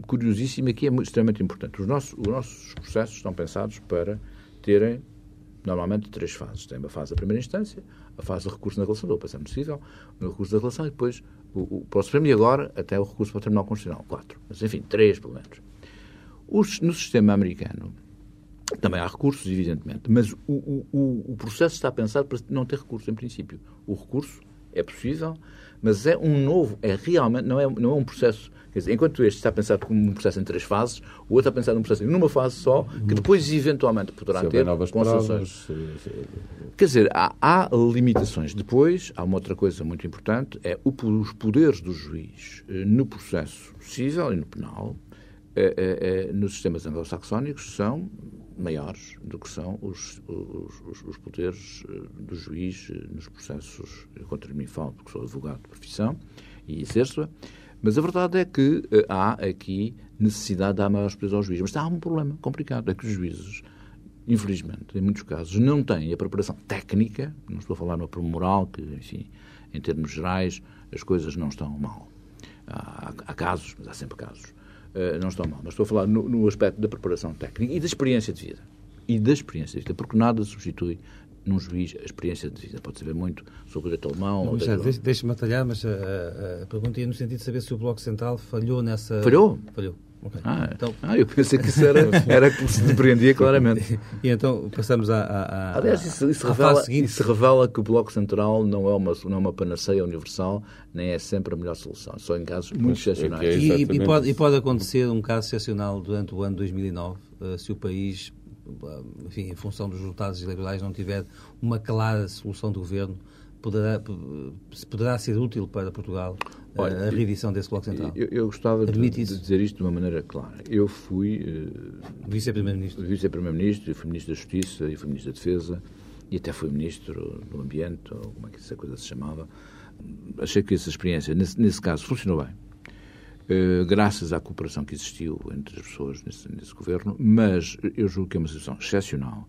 curiosíssima que é extremamente importante. Os nossos, os nossos processos estão pensados para terem, normalmente, três fases. Tem a fase da primeira instância, a fase de recurso na relação, do pensamento possível, o recurso da relação e depois o, o, para o Supremo e agora até o recurso para o Tribunal Constitucional. Quatro. Mas, enfim, três, pelo menos. Os, no sistema americano, também há recursos, evidentemente, mas o, o, o processo está pensado para não ter recurso, em princípio. O recurso é possível, mas é um novo, é realmente, não é, não é um processo Dizer, enquanto este está pensado como um processo em três fases, o outro está pensado num processo numa fase só, que depois eventualmente poderá ter novas concessões. Quer dizer, há, há, limitações. Depois, há uma outra coisa muito importante, é o, os poderes do juiz eh, no processo civil e no penal, é, é, nos sistemas anglo-saxónicos, são maiores do que são os, os, os poderes eh, do juiz nos processos contra mim falo, porque sou advogado de profissão e exerço-a. Mas a verdade é que uh, há aqui necessidade de dar maiores poderes aos juízes. Mas há um problema complicado, é que os juízes, infelizmente, em muitos casos, não têm a preparação técnica, não estou a falar no moral, que, enfim, em termos gerais, as coisas não estão mal. Há, há casos, mas há sempre casos. Uh, não estão mal. Mas estou a falar no, no, aspecto da preparação técnica e da experiência de vida. E da experiência de vida, porque nada substitui num juiz a experiência de vida. Pode saber muito sobre o direito alemão. Não, Deixe-me atalhar, mas a, a, a pergunta ia no sentido de saber se o Bloco Central falhou nessa. Falhou? Falhou. Okay. Ah, então... ah, eu pensei que isso era, era que se depreendia claramente. E então passamos à. à, Aliás, isso, isso, revela, isso, revela, que o Bloco Central não é, uma, não é uma panaceia universal, nem é sempre a melhor solução, só em casos muito excepcionais. É e, e, pode, e pode acontecer um caso excepcional durante o ano 2009, uh, se o país, uh, enfim, em função dos resultados eleitorais, não tiver uma clara solução do governo poderá, poderá ser útil para Portugal Olha, a reedição desse Bloco Central? Eu, eu gostava de, de, dizer isto de uma maneira clara. Eu fui uh, vice-primeiro-ministro, vice-primeiro-ministro, fui ministro da Justiça e fui ministro da Defesa e até fui ministro do Ambiente, ou como é que essa coisa se chamava. Achei que essa experiência, nesse, nesse caso, funcionou bem. Uh, graças à cooperação que existiu entre as pessoas nesse, nesse governo, mas eu julgo que é uma situação excepcional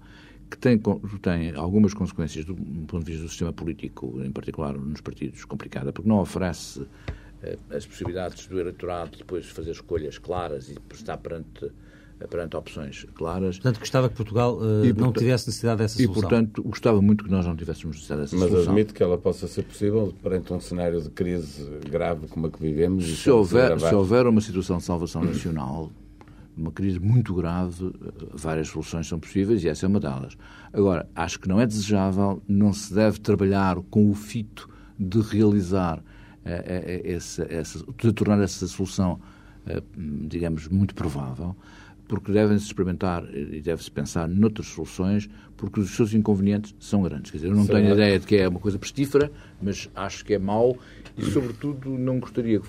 que tem, tem algumas consequências do, do ponto de vista do sistema político, em particular nos partidos, complicada, porque não oferece eh, as possibilidades do eleitorado depois fazer escolhas claras e estar perante perante opções claras. Portanto, gostava que Portugal uh, e, não tivesse necessidade dessa solução. E, portanto, gostava muito que nós não tivéssemos necessidade dessa Mas solução. Mas admito que ela possa ser possível perante um cenário de crise grave como a que vivemos. Se houver, se houver uma situação de salvação nacional, uma crise muito grave, várias soluções são possíveis e essa é uma delas. Agora, acho que não é desejável, não se deve trabalhar com o fito de realizar eh, eh, essa, essa, de tornar essa solução, eh, digamos, muito provável, porque devem-se experimentar e deve-se pensar noutras soluções, porque os seus inconvenientes são grandes. Quer dizer, eu não Sim, tenho ideia de que é uma coisa pestífera, mas acho que é mau e, sobretudo, não gostaria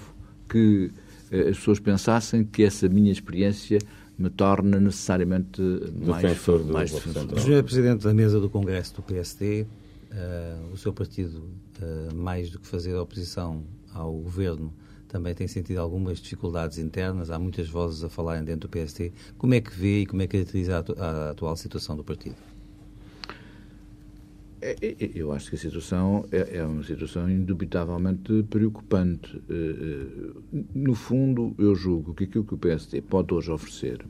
que as pessoas pensassem que essa minha experiência me torna necessariamente mais defensor. Do mais defensor. O senhor é Presidente da mesa do Congresso do PSD. Uh, eh, o seu partido, uh, mais do que fazer oposição ao governo, também tem sentido algumas dificuldades internas. Há muitas vozes a falarem dentro do PSD. Como é que vê e como é que caracteriza a, a atual situação do partido? É, é, é, eu acho que a situação é, uma situação indubitavelmente preocupante. No fundo, eu julgo que aquilo que o PSD pode hoje oferecer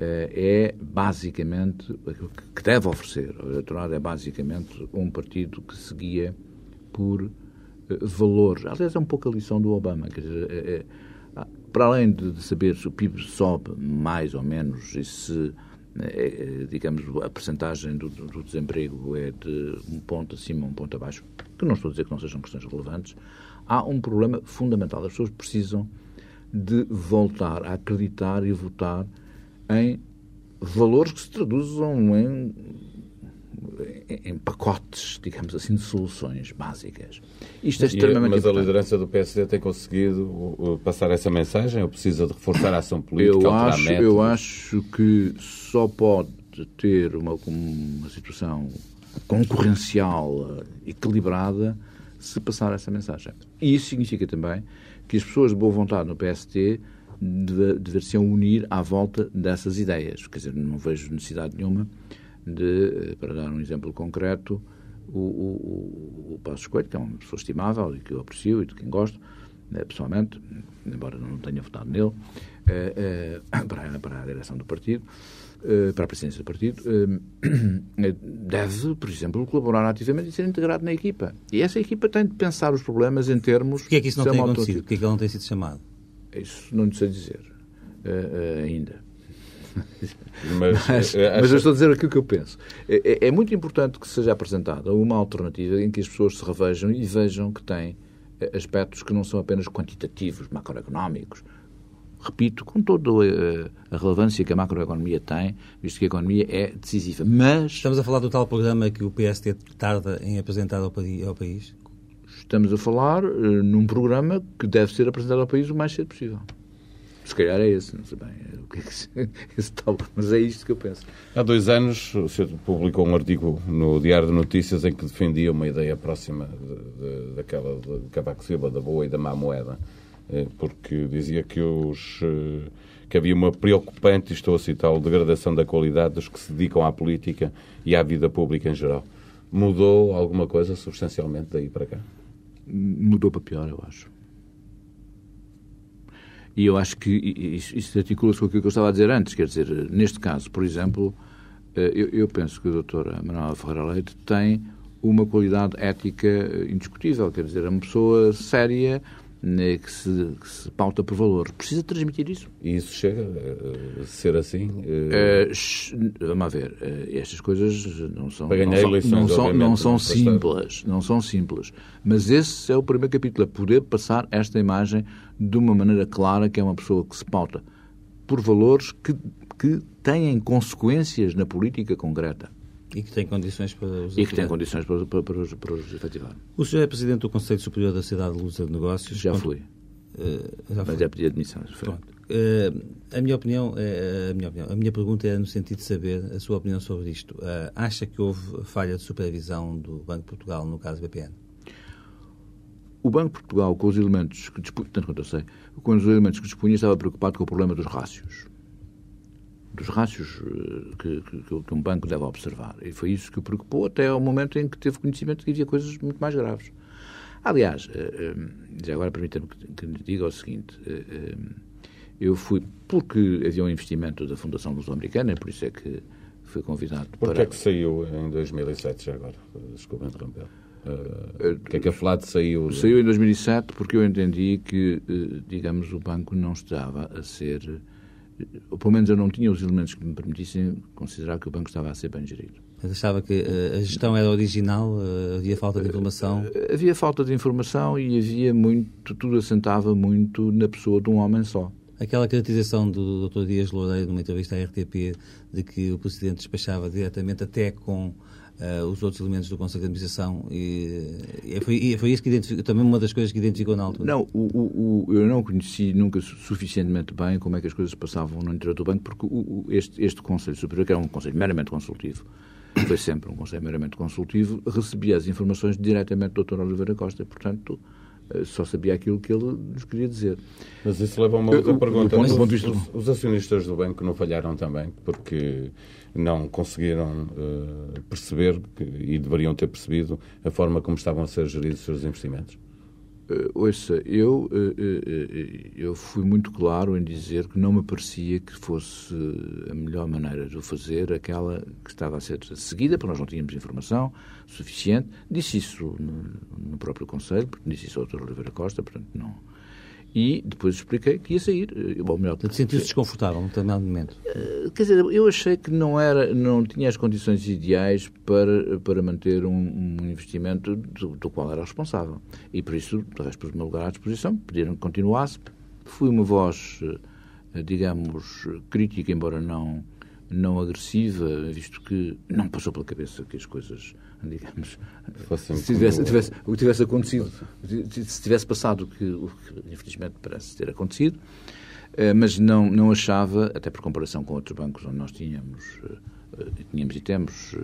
é basicamente, aquilo que deve oferecer o eleitorado é basicamente um partido que seguia por valores. Aliás, é um pouco a lição do Obama. Quer dizer, é, é, para além de saber se o PIB sobe mais ou menos e se digamos, a percentagem do, do, desemprego é de um ponto acima, um ponto abaixo, que não estou a dizer que não sejam questões relevantes, há um problema fundamental. As pessoas precisam de voltar a acreditar e votar em valores que se traduzam em em pacotes, digamos assim, de soluções básicas. Isto é extremamente Mas importante. a liderança do PSD tem conseguido passar essa mensagem ou precisa de reforçar a ação política? Eu acho, eu acho que só pode ter uma, uma situação concorrencial eh, equilibrada se passar essa mensagem. E isso significa também que as pessoas de boa vontade no PST dever-se unir à volta dessas ideias. Quer dizer, não vejo necessidade nenhuma de, eh, para dar um exemplo concreto, o, o, o Passos Coelho, que é uma pessoa estimável e que eu aprecio e de quem gosto, né, pessoalmente, embora não tenha votado nele, é, é, para, para a direção do partido, para a presidência do partido, deve, por exemplo, colaborar ativamente e ser integrado na equipa. E essa equipa tem de pensar os problemas em termos... Porquê é que isso não tem acontecido? Porquê é que ele não tem sido chamado? Isso não lhe sei dizer ainda. Mas, mas, eh, mas, eu estou a dizer aquilo que eu penso. É, é, é, muito importante que seja apresentada uma alternativa em que as pessoas se revejam e vejam que tem eh, aspectos que não são apenas quantitativos, macroeconómicos. Repito, com toda eh, a relevância que a macroeconomia tem, visto que a economia é decisiva. Mas. Estamos a falar do tal programa que o PST tarda em apresentar ao país? Estamos a falar num programa que deve ser apresentado ao país o mais cedo possível. Se calhar é esse, não sei bem. É o que é que, esse tal, mas é isto que eu penso. Há dois anos o senhor publicou um artigo no Diário de Notícias em que defendia uma ideia próxima de, de, daquela de Cavaco Silva, da boa e da má moeda, eh, porque dizia que, os, eh, que havia uma preocupante, estou a citar, degradação da qualidade dos que se dedicam à política e à vida pública em geral. Mudou alguma coisa substancialmente daí para cá? Mudou para pior, eu acho. E eu acho que isso, articula-se com aquilo que eu estava a dizer antes. Quer dizer, neste caso, por exemplo, eu, eu penso que a doutora Manuela Ferreira Leite tem uma qualidade ética indiscutível. Quer dizer, é uma pessoa séria, que se, que se, pauta por valores. Precisa transmitir isso. E isso chega a ser assim? Uh, vamos ver. Uh, estas coisas não são, Para ganhar não, eleições, não são, não são simples. Não são simples. Mas esse é o primeiro capítulo. É poder passar esta imagem de uma maneira clara que é uma pessoa que se pauta por valores que, que têm consequências na política concreta. E que tem condições para os E que tem condições para, para, para, os, para os efetivar. O senhor é Presidente do Conselho Superior da Cidade de Luz de Negócios. Já fui. Uh, já Mas já pedi admissão. Uh, a minha opinião, é, a minha opinião, a minha pergunta é no sentido de saber a sua opinião sobre isto. Uh, acha que houve falha de supervisão do Banco de Portugal no caso BPN? O Banco de Portugal, com os elementos que dispunha, tanto quanto eu sei, com os elementos que dispunha, estava preocupado com o problema dos rácios dos rácios eh, que, que, que, um banco deve observar. E foi isso que o preocupou até ao momento em que teve conhecimento de que havia coisas muito mais graves. Aliás, eh, eh, já agora permita-me que lhe diga o seguinte: eu fui, porque havia um investimento da Fundação Luso-Americana, por isso é que fui convidado Por para... que é que saiu em 2007, já agora? Desculpa interromper. Uh, que é que a FLAD saiu? Saiu em 2007 porque eu entendi que, digamos, o banco não estava a ser ou pelo menos eu não tinha os elementos que me permitissem considerar que o banco estava a ser bem gerido. Mas achava que uh, a gestão era original, uh, havia falta de informação? Uh, havia falta de informação e havia muito, tudo assentava muito na pessoa de um homem só. Aquela caracterização do Dr. Dias Loureiro numa entrevista à RTP de que o Presidente despachava diretamente até com uh, os outros elementos do Conselho de Administração e, e foi, e foi isso que identificou, também uma das coisas que identificou na altura. Não, o, o, o, eu não conheci nunca suficientemente bem como é que as coisas passavam no interior do banco, porque este, este Conselho Superior, que era um Conselho meramente consultivo, foi sempre um Conselho meramente consultivo, recebia as informações diretamente do Dr. Oliveira Costa, portanto só sabia aquilo que ele nos queria dizer. Mas isso leva a uma outra pergunta. Ponto, os, os, os, acionistas do banco não falharam também, porque não conseguiram uh, perceber que, e deveriam ter percebido a forma como estavam a ser geridos os seus investimentos? Uh, ouça, eu, uh, uh, eu fui muito claro em dizer que não me parecia que fosse a melhor maneira de o fazer aquela que estava a ser seguida, porque nós não tínhamos informação suficiente. Disse isso no, próprio Conselho, disse isso ao Dr. Oliveira Costa, portanto não e depois expliquei que ia sair. Ou melhor, sentiu-se desconfortável no determinado momento? Eh, quer dizer, eu achei que não, era, não tinha as condições ideais para, para manter um, um investimento do, do, qual era responsável. E por isso, talvez por meu lugar à disposição, pediram que continuasse. Fui uma voz, eh, digamos, crítica, embora não, não agressiva, visto que não passou pela cabeça que as coisas digamos, se tivesse, tivesse, o que tivesse acontecido, se tivesse passado o que, o que infelizmente parece ter acontecido, eh, mas não, não achava, até por comparação com outros bancos onde nós tínhamos, eh, tínhamos e temos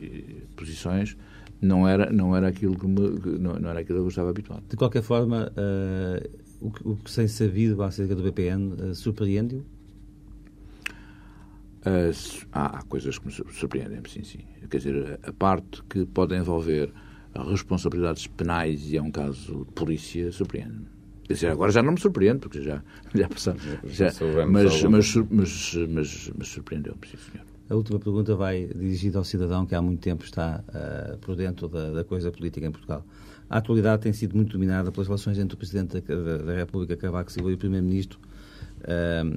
eh, posições, não era, não era aquilo que me, não, não era aquilo que eu estava habituado. De qualquer forma, uh, o, que, o que sabido acerca do BPN uh, surpreende-o? Há, há, coisas que me surpreendem, sim, sim. Quer dizer, a parte que pode envolver responsabilidades penais e é um caso de polícia, surpreende-me. Quer dizer, agora já não me surpreende, porque já, já passaram. Já, mas, mas, mas, mas, mas surpreendeu-me, sim, senhor. A última pergunta vai dirigida ao cidadão que há muito tempo está uh, por dentro da, da, coisa política em Portugal. A atualidade tem sido muito dominada pelas relações entre o Presidente da, da, da República, Cavaco Silva, e o Primeiro-Ministro,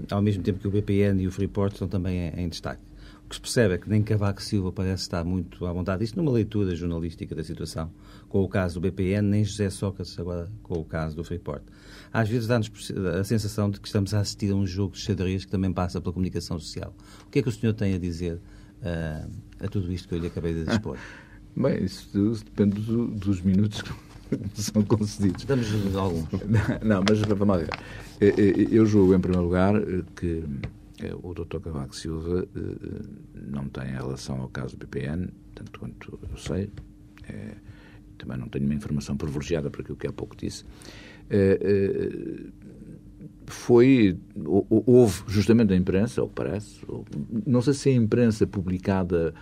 ao mesmo tempo que o BPN e o Freeport estão também em, destaque. O que se percebe é que nem Cavaco Silva parece estar muito à vontade, isto numa leitura jornalística da situação, com o caso do BPN, nem José Sócrates agora com o caso do Freeport. Às vezes dá-nos a sensação de que estamos a assistir a um jogo de xadrez que também passa pela comunicação social. O que é que o senhor tem a dizer uh, a tudo isto que eu lhe acabei de expor? Bem, isso, depende do, dos minutos são concedidos. Damos alguns. Não, mas vamos lá ver. Eh, eh, eu julgo, em primeiro lugar, eh, que o Dr. Cavaco Silva não tem relação ao caso do BPN, tanto quanto eu sei. também não tenho uma informação privilegiada para aquilo que há pouco disse. foi houve justamente a imprensa, ou parece, não sei se a imprensa publicada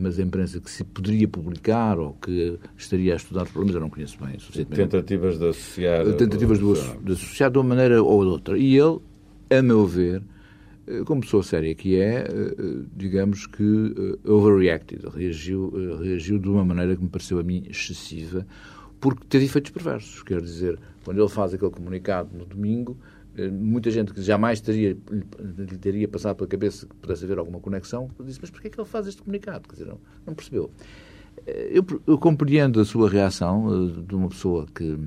mas a imprensa que se poderia publicar ou que estaria a estudar os problemas, eu não conheço bem. Tentativas de associar. Tentativas de, de associar de uma maneira ou de outra. E ele, a meu ver, eh, como pessoa séria que é, digamos que overreacted, reagiu, reagiu de uma maneira que me pareceu a mim excessiva, porque teve efeitos perversos. Quer dizer, quando ele faz aquele comunicado no domingo, eh, muita gente que jamais teria, lhe teria passado pela cabeça que pudesse haver alguma conexão, disse, mas porquê é que ele faz este comunicado? Quer dizer, não, não percebeu. Eh, eu, eu, compreendo a sua reação eh, de uma pessoa que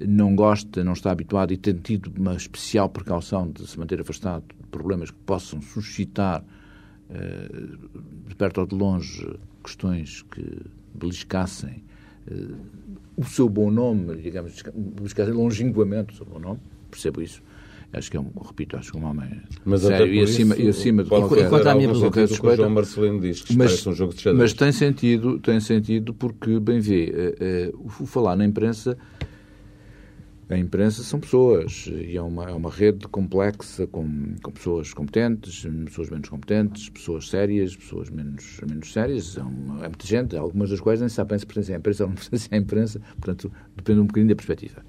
não gosta, não está habituada e tem tido uma especial precaução de se manter afastado de problemas que possam suscitar, de perto ou de longe, questões que beliscassem o seu bom nome, digamos, beliscassem longínquamente o seu bom nome, percebo isso. Acho que é um, repito, acho que um homem mas sério e acima, e acima de qualquer, qualquer, a minha qualquer suspeita. O João Marcelino diz que mas, um jogo de xadrez. Mas tem sentido, tem sentido porque, bem vê, é, é, o falar na imprensa a imprensa são pessoas e é uma, é uma rede complexa com, com pessoas competentes, pessoas menos competentes, pessoas sérias, pessoas menos, menos sérias. É, uma, é muita gente, algumas das quais nem sabem se pertencem à imprensa ou não pertencem à imprensa, portanto, depende um bocadinho da perspectiva.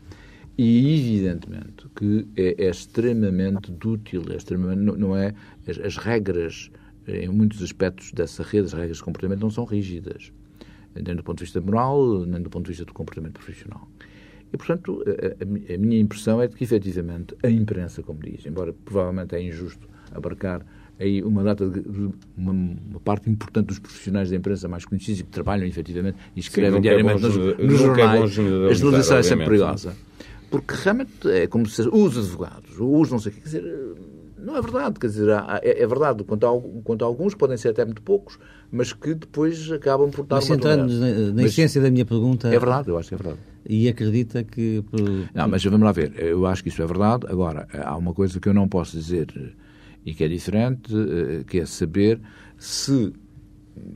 E, evidentemente, que é, é extremamente dútil, é extremamente, não, não é? As, as, regras, em muitos aspectos dessa rede, as regras de comportamento não são rígidas, nem do ponto de vista moral, nem do ponto de vista do comportamento profissional. E, portanto, a, a, a minha impressão é de que, efetivamente, a imprensa, como diz, embora provavelmente é injusto abarcar aí uma data de, uma, uma, parte importante dos profissionais da imprensa mais conhecidos e que trabalham efetivamente e escrevem Sim, diariamente é nos, nos jornais, a generalização é sempre perigosa. Porque realmente é como se os advogados, os não sei o que, quer dizer, não é verdade, quer dizer, é, é verdade quanto a, quanto a alguns, podem ser até muito poucos, mas que depois acabam por dar mas uma centrando na, na essência da minha pergunta... É verdade, eu acho que é verdade. E acredita que... Não, mas vamos lá ver, eu acho que isso é verdade. Agora, há uma coisa que eu não posso dizer e que é diferente, eh, que é saber se...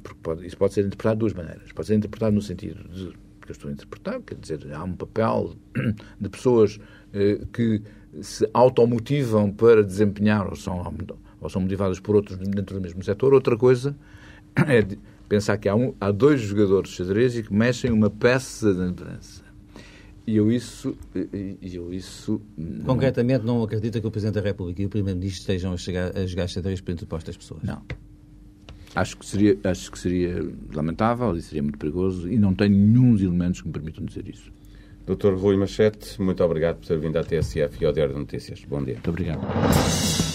Porque pode, isso pode ser interpretado de duas maneiras. Pode ser interpretado no sentido de que eu estou a interpretar, quer dizer, há um papel de pessoas eh, que se automotivam para desempenhar ou são, ou são motivadas por outros dentro do mesmo setor. Outra coisa é pensar que há, um, há dois jogadores de xadrez e que mexem uma peça da imprensa. E eu isso. Eu isso Concretamente, não acredita que o Presidente da República e o Primeiro-Ministro estejam a, chegar, a jogar xadrez por interpostas pessoas? Não. Acho que, seria, acho que seria lamentável e seria muito perigoso e não tenho nenhum elementos que me permitam dizer isso. Dr. Rui Machete, muito obrigado por ter vindo à TSF e ao Diário de Notícias. Bom dia. Muito obrigado.